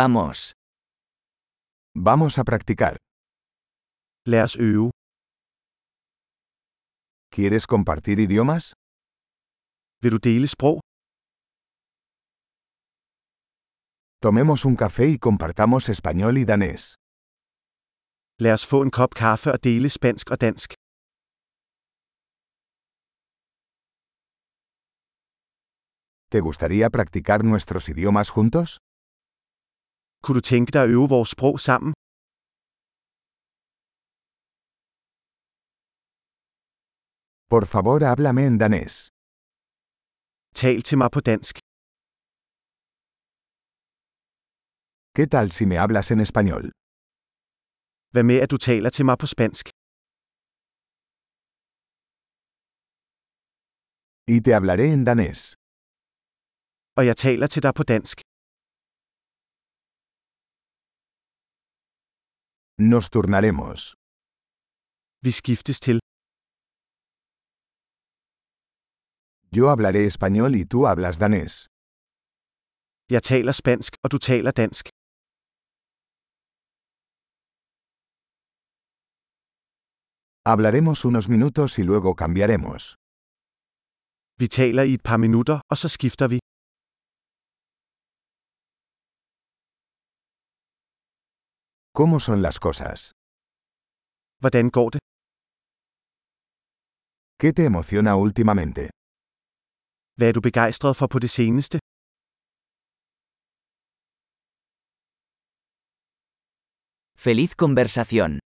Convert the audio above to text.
Vamos. Vamos a practicar. Lad os øve. ¿Quieres compartir idiomas? Vil du dele sprog? Tomemos un café y compartamos español y danés. Lad os få en kop kaffe og dele spansk og dansk. ¿Te gustaría practicar nuestros idiomas juntos? Kunne du tænke dig at øve vores sprog sammen? Por favor, háblame en danés. Tal til mig på dansk. ¿Qué tal si me hablas en español? Hvad med at du taler til mig på spansk? Y te hablaré en danés. Og jeg taler til dig på dansk. Nos turnaremos. Vi skiftes til. Yo hablaré español y tú hablas danés. Jeg taler spansk, og du taler dansk. Hablaremos unos minutos y luego cambiaremos. Vi taler i et par minutter, og så skifter vi. ¿Cómo son las cosas? Hvordan går det? ¿Qué te emociona últimamente? Hvad er du begejstret for på det seneste? Feliz conversación.